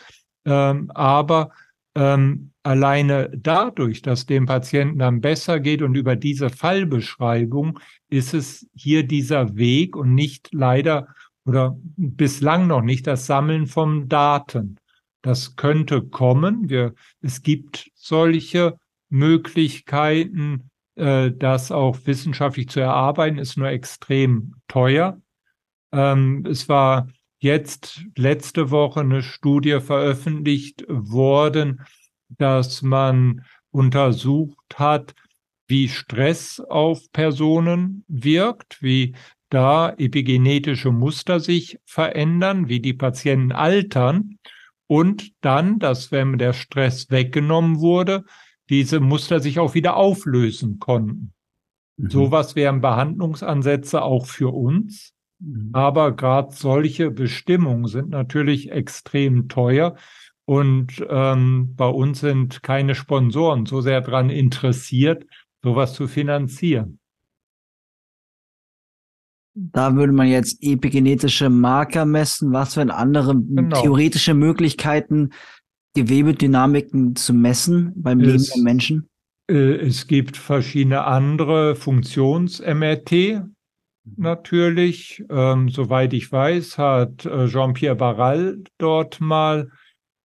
C: Ähm, aber ähm, alleine dadurch, dass dem Patienten dann besser geht und über diese Fallbeschreibung ist es hier dieser Weg und nicht leider oder bislang noch nicht das Sammeln von Daten. Das könnte kommen. Wir, es gibt solche Möglichkeiten, äh, das auch wissenschaftlich zu erarbeiten, ist nur extrem teuer. Ähm, es war jetzt letzte Woche eine Studie veröffentlicht worden, dass man untersucht hat, wie Stress auf Personen wirkt, wie da epigenetische Muster sich verändern, wie die Patienten altern und dann, dass wenn der Stress weggenommen wurde, diese Muster sich auch wieder auflösen konnten. Mhm. Sowas wären Behandlungsansätze auch für uns. Mhm. Aber gerade solche Bestimmungen sind natürlich extrem teuer. Und ähm, bei uns sind keine Sponsoren so sehr daran interessiert, sowas zu finanzieren.
A: Da würde man jetzt epigenetische Marker messen. Was wären andere genau. theoretische Möglichkeiten, Gewebedynamiken zu messen beim Leben es, der Menschen?
C: Äh, es gibt verschiedene andere Funktions-MRT natürlich. Ähm, soweit ich weiß, hat äh, Jean-Pierre Barral dort mal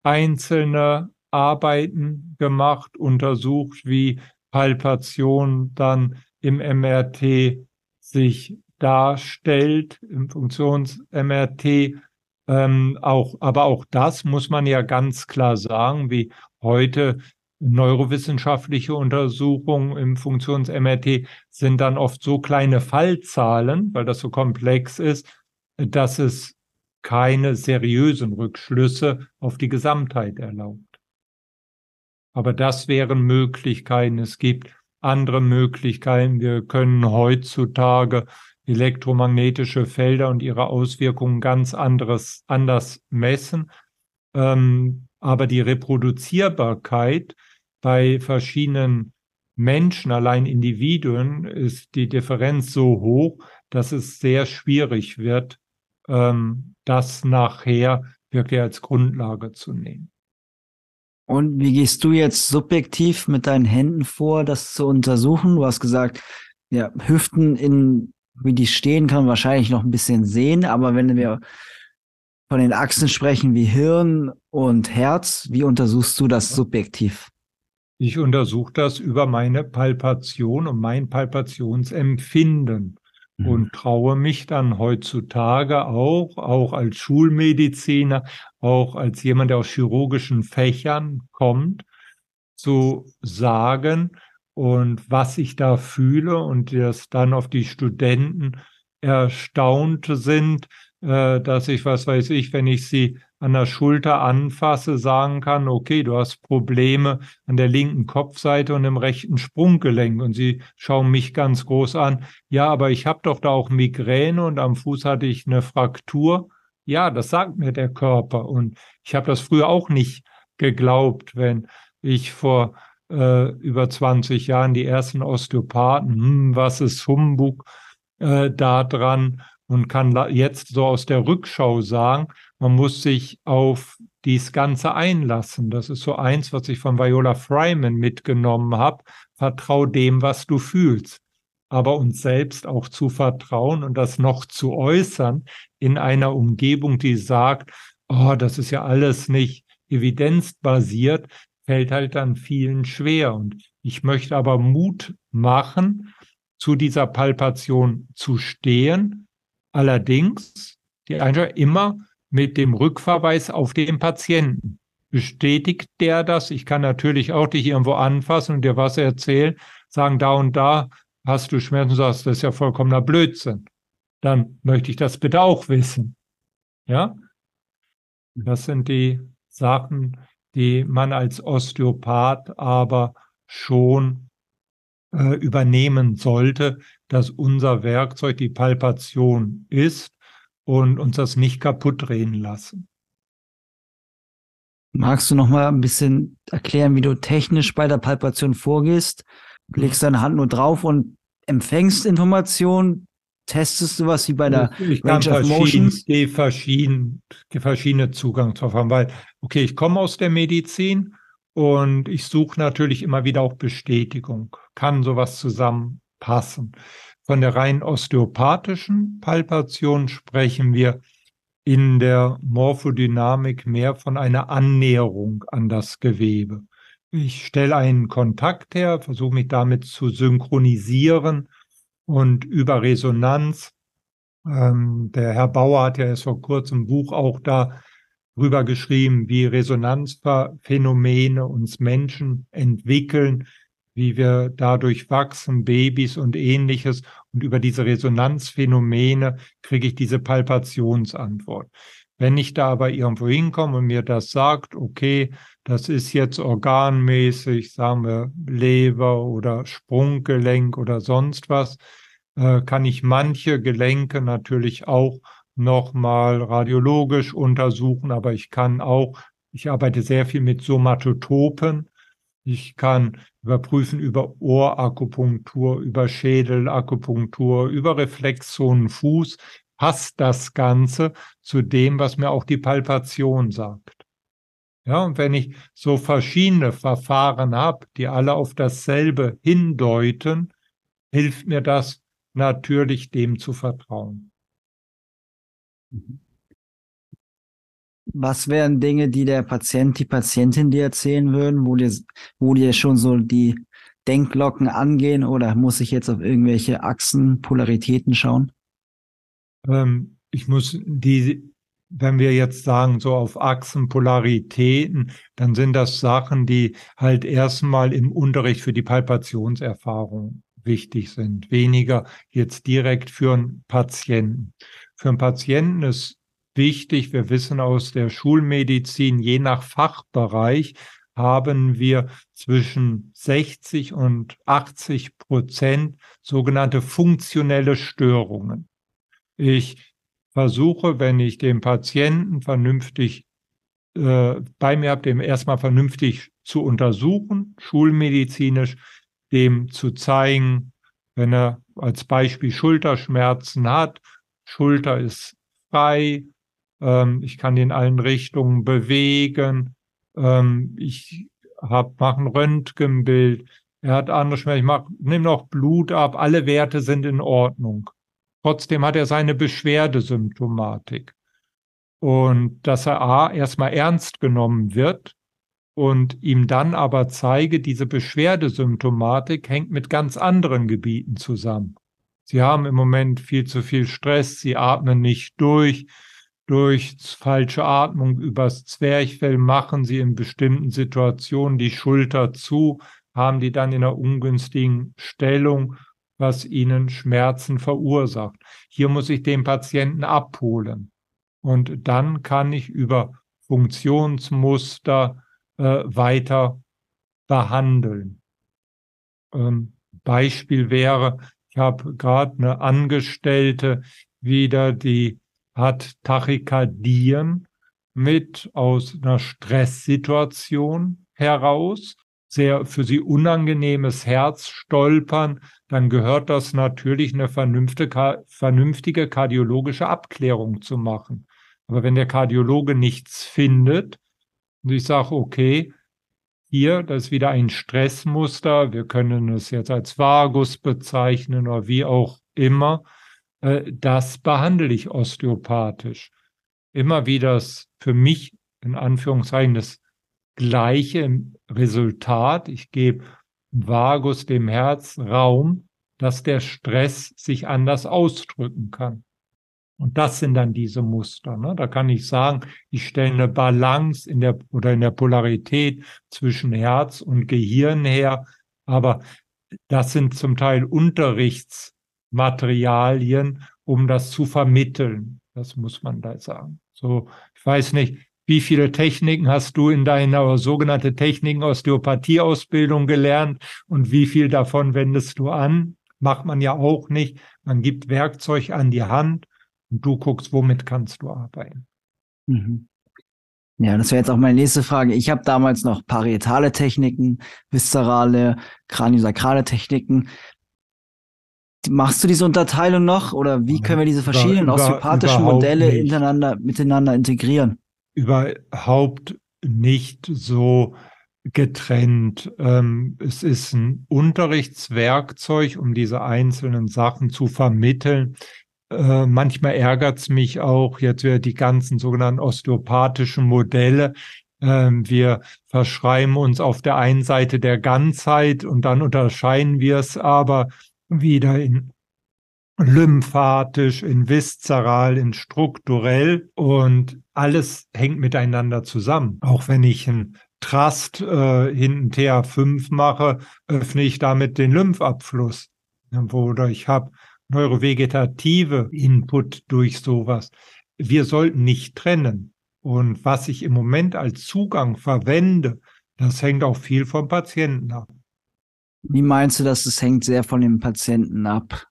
C: einzelne Arbeiten gemacht, untersucht, wie Palpation dann im MRT sich darstellt, im Funktions-MRT ähm, auch, aber auch das muss man ja ganz klar sagen, wie heute neurowissenschaftliche Untersuchungen im Funktions-MRT sind dann oft so kleine Fallzahlen, weil das so komplex ist, dass es keine seriösen Rückschlüsse auf die Gesamtheit erlaubt. Aber das wären Möglichkeiten. Es gibt andere Möglichkeiten. Wir können heutzutage elektromagnetische Felder und ihre Auswirkungen ganz anderes, anders messen. Ähm, aber die Reproduzierbarkeit bei verschiedenen Menschen, allein Individuen, ist die Differenz so hoch, dass es sehr schwierig wird, ähm, das nachher wirklich als Grundlage zu nehmen.
A: Und wie gehst du jetzt subjektiv mit deinen Händen vor, das zu untersuchen? Du hast gesagt, ja, Hüften in wie die stehen, kann man wahrscheinlich noch ein bisschen sehen, aber wenn wir von den Achsen sprechen wie Hirn und Herz, wie untersuchst du das subjektiv?
C: Ich untersuche das über meine Palpation und mein Palpationsempfinden. Und traue mich dann heutzutage auch, auch als Schulmediziner, auch als jemand, der aus chirurgischen Fächern kommt, zu sagen, und was ich da fühle und das dann auf die Studenten erstaunt sind, äh, dass ich, was weiß ich, wenn ich sie an der Schulter anfasse, sagen kann, okay, du hast Probleme an der linken Kopfseite und im rechten Sprunggelenk. Und sie schauen mich ganz groß an. Ja, aber ich habe doch da auch Migräne und am Fuß hatte ich eine Fraktur. Ja, das sagt mir der Körper. Und ich habe das früher auch nicht geglaubt, wenn ich vor äh, über 20 Jahren die ersten Osteopathen, hm, was ist Humbug äh, da dran und kann jetzt so aus der Rückschau sagen, man muss sich auf dies Ganze einlassen. Das ist so eins, was ich von Viola Fryman mitgenommen habe. Vertrau dem, was du fühlst. Aber uns selbst auch zu vertrauen und das noch zu äußern in einer Umgebung, die sagt, oh, das ist ja alles nicht evidenzbasiert, fällt halt dann vielen schwer. Und ich möchte aber Mut machen, zu dieser Palpation zu stehen. Allerdings die Einschränkung immer mit dem Rückverweis auf den Patienten. Bestätigt der das? Ich kann natürlich auch dich irgendwo anfassen und dir was erzählen, sagen, da und da hast du Schmerzen, sagst, das ist ja vollkommener Blödsinn. Dann möchte ich das bitte auch wissen. Ja? Das sind die Sachen, die man als Osteopath aber schon äh, übernehmen sollte, dass unser Werkzeug die Palpation ist und uns das nicht kaputt drehen lassen.
A: Magst du noch mal ein bisschen erklären, wie du technisch bei der Palpation vorgehst? Legst deine Hand nur drauf und empfängst Informationen? Testest du was wie bei der
C: ich Range kann of Motions? Die verschiedene, die verschiedene Zugangsverfahren, weil, okay, ich komme aus der Medizin und ich suche natürlich immer wieder auch Bestätigung. Kann sowas zusammenpassen? Von der rein osteopathischen Palpation sprechen wir in der Morphodynamik mehr von einer Annäherung an das Gewebe. Ich stelle einen Kontakt her, versuche mich damit zu synchronisieren und über Resonanz. Ähm, der Herr Bauer hat ja erst vor kurzem Buch auch darüber geschrieben, wie Resonanzphänomene uns Menschen entwickeln, wie wir dadurch wachsen, Babys und ähnliches. Und über diese Resonanzphänomene kriege ich diese Palpationsantwort. Wenn ich da aber irgendwo hinkomme und mir das sagt, okay, das ist jetzt organmäßig, sagen wir Leber oder Sprunggelenk oder sonst was, äh, kann ich manche Gelenke natürlich auch nochmal radiologisch untersuchen, aber ich kann auch, ich arbeite sehr viel mit Somatotopen, ich kann überprüfen über Ohrakupunktur, über Schädelakupunktur, über Reflexzonen Fuß. Passt das Ganze zu dem, was mir auch die Palpation sagt? Ja, und wenn ich so verschiedene Verfahren habe, die alle auf dasselbe hindeuten, hilft mir das natürlich, dem zu vertrauen.
A: Was wären Dinge, die der Patient, die Patientin dir erzählen würden, wo dir, wo dir schon so die Denkglocken angehen oder muss ich jetzt auf irgendwelche Achsen, Polaritäten schauen?
C: Ähm, ich muss die, wenn wir jetzt sagen, so auf Achsen, Polaritäten, dann sind das Sachen, die halt erstmal im Unterricht für die Palpationserfahrung wichtig sind. Weniger jetzt direkt für einen Patienten. Für einen Patienten ist wichtig. Wir wissen aus der Schulmedizin, je nach Fachbereich haben wir zwischen 60 und 80 Prozent sogenannte funktionelle Störungen. Ich versuche, wenn ich den Patienten vernünftig äh, bei mir habe, dem erstmal vernünftig zu untersuchen, schulmedizinisch, dem zu zeigen, wenn er als Beispiel Schulterschmerzen hat, Schulter ist frei, ähm, ich kann die in allen Richtungen bewegen, ähm, ich hab, mache ein Röntgenbild, er hat andere Schmerzen, ich mach, nimm noch Blut ab, alle Werte sind in Ordnung. Trotzdem hat er seine Beschwerdesymptomatik. Und dass er A, erstmal ernst genommen wird und ihm dann aber zeige, diese Beschwerdesymptomatik hängt mit ganz anderen Gebieten zusammen. Sie haben im Moment viel zu viel Stress, sie atmen nicht durch, durch falsche Atmung übers Zwerchfell machen sie in bestimmten Situationen die Schulter zu, haben die dann in einer ungünstigen Stellung, was ihnen Schmerzen verursacht. Hier muss ich den Patienten abholen. Und dann kann ich über Funktionsmuster äh, weiter behandeln. Ähm, Beispiel wäre, ich habe gerade eine Angestellte wieder, die hat Tachykardien mit aus einer Stresssituation heraus, sehr für sie unangenehmes Herzstolpern, dann gehört das natürlich eine vernünftige, vernünftige kardiologische Abklärung zu machen. Aber wenn der Kardiologe nichts findet und ich sage, okay, hier, das ist wieder ein Stressmuster, wir können es jetzt als Vagus bezeichnen oder wie auch immer, äh, das behandle ich osteopathisch. Immer wie das für mich in Anführungszeichen das gleiche Resultat. Ich gebe Vagus dem Herz Raum, dass der Stress sich anders ausdrücken kann. Und das sind dann diese Muster. Ne? Da kann ich sagen, ich stelle eine Balance in der oder in der Polarität zwischen Herz und Gehirn her. Aber das sind zum Teil Unterrichtsmaterialien, um das zu vermitteln. Das muss man da sagen. So, ich weiß nicht, wie viele Techniken hast du in deiner sogenannte Techniken Osteopathie-Ausbildung gelernt und wie viel davon wendest du an? Macht man ja auch nicht. Man gibt Werkzeug an die Hand und du guckst, womit kannst du arbeiten.
A: Mhm. Ja, das wäre jetzt auch meine nächste Frage. Ich habe damals noch parietale Techniken, viszerale, kraniosakrale Techniken. Machst du diese Unterteilung noch oder wie können wir diese verschiedenen über, osteopathischen Modelle nicht. miteinander, miteinander integrieren?
C: Überhaupt nicht so getrennt. Ähm, es ist ein Unterrichtswerkzeug, um diese einzelnen Sachen zu vermitteln. Äh, manchmal ärgert es mich auch, jetzt wieder die ganzen sogenannten osteopathischen Modelle. Ähm, wir verschreiben uns auf der einen Seite der Ganzheit und dann unterscheiden wir es aber wieder in lymphatisch, in viszeral, in strukturell und alles hängt miteinander zusammen. Auch wenn ich ein Trust äh, hinten TA5 mache, öffne ich damit den Lymphabfluss. Oder ich habe neurovegetative Input durch sowas. Wir sollten nicht trennen. Und was ich im Moment als Zugang verwende, das hängt auch viel vom Patienten ab.
A: Wie meinst du, dass es hängt sehr von dem Patienten ab?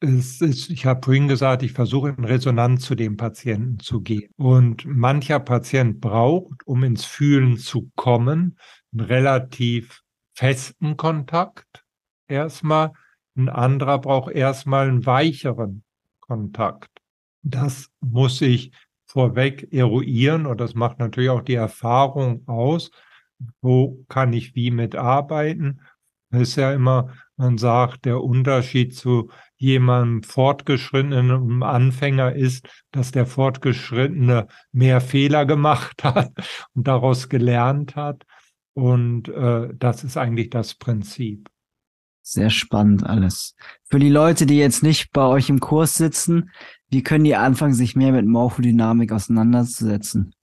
C: Ist, ich habe vorhin gesagt, ich versuche in Resonanz zu dem Patienten zu gehen. Und mancher Patient braucht, um ins Fühlen zu kommen, einen relativ festen Kontakt erstmal, ein anderer braucht erstmal einen weicheren Kontakt. Das muss ich vorweg eruieren und das macht natürlich auch die Erfahrung aus, wo kann ich wie mitarbeiten. Das ist ja immer, man sagt, der Unterschied zu jemandem Fortgeschrittenen und Anfänger ist, dass der Fortgeschrittene mehr Fehler gemacht hat und daraus gelernt hat. Und äh, das ist eigentlich das Prinzip.
A: Sehr spannend alles. Für die Leute, die jetzt nicht bei euch im Kurs sitzen, wie können die anfangen, sich mehr mit Morphodynamik auseinanderzusetzen?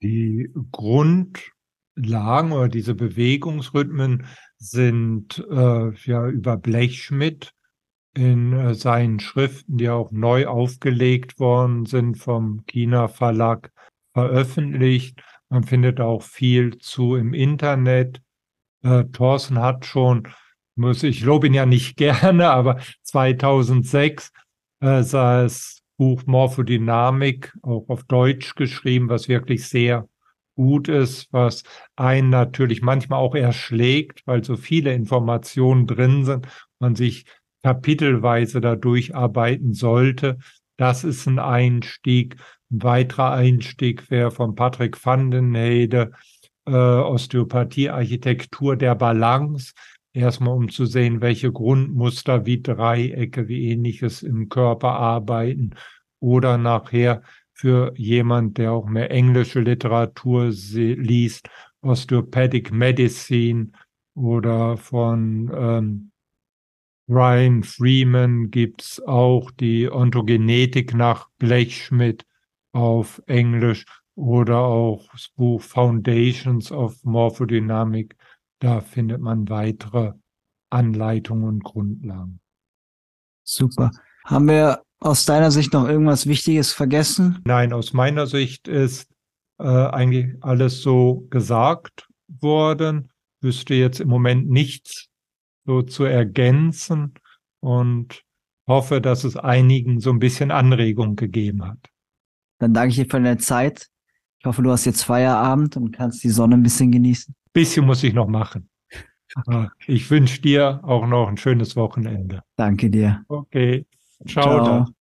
C: Die Grundlagen oder diese Bewegungsrhythmen sind äh, ja über Blechschmidt in äh, seinen Schriften, die auch neu aufgelegt worden sind vom China Verlag veröffentlicht. Man findet auch viel zu im Internet. Äh, Thorsten hat schon muss, ich lobe ihn ja nicht (laughs) gerne, aber 2006 äh, sah das Buch Morphodynamik auch auf Deutsch geschrieben, was wirklich sehr gut ist, was einen natürlich manchmal auch erschlägt, weil so viele Informationen drin sind, man sich kapitelweise da durcharbeiten sollte. Das ist ein Einstieg. Ein weiterer Einstieg wäre von Patrick van den Heyde, äh, Osteopathie, Architektur der Balance erstmal um zu sehen, welche Grundmuster wie Dreiecke, wie ähnliches im Körper arbeiten oder nachher für jemand, der auch mehr englische Literatur liest, Osteopathic Medicine oder von ähm, Ryan Freeman gibt's auch die Ontogenetik nach Blechschmidt auf Englisch oder auch das Buch Foundations of Morphodynamic da findet man weitere Anleitungen und Grundlagen.
A: Super. Haben wir aus deiner Sicht noch irgendwas Wichtiges vergessen?
C: Nein, aus meiner Sicht ist äh, eigentlich alles so gesagt worden. Wüsste jetzt im Moment nichts so zu ergänzen und hoffe, dass es einigen so ein bisschen Anregung gegeben hat.
A: Dann danke ich dir für deine Zeit. Ich hoffe, du hast jetzt Feierabend und kannst die Sonne ein bisschen genießen
C: bisschen muss ich noch machen. Okay. Ich wünsche dir auch noch ein schönes Wochenende.
A: Danke dir.
C: Okay. Ciao. Ciao.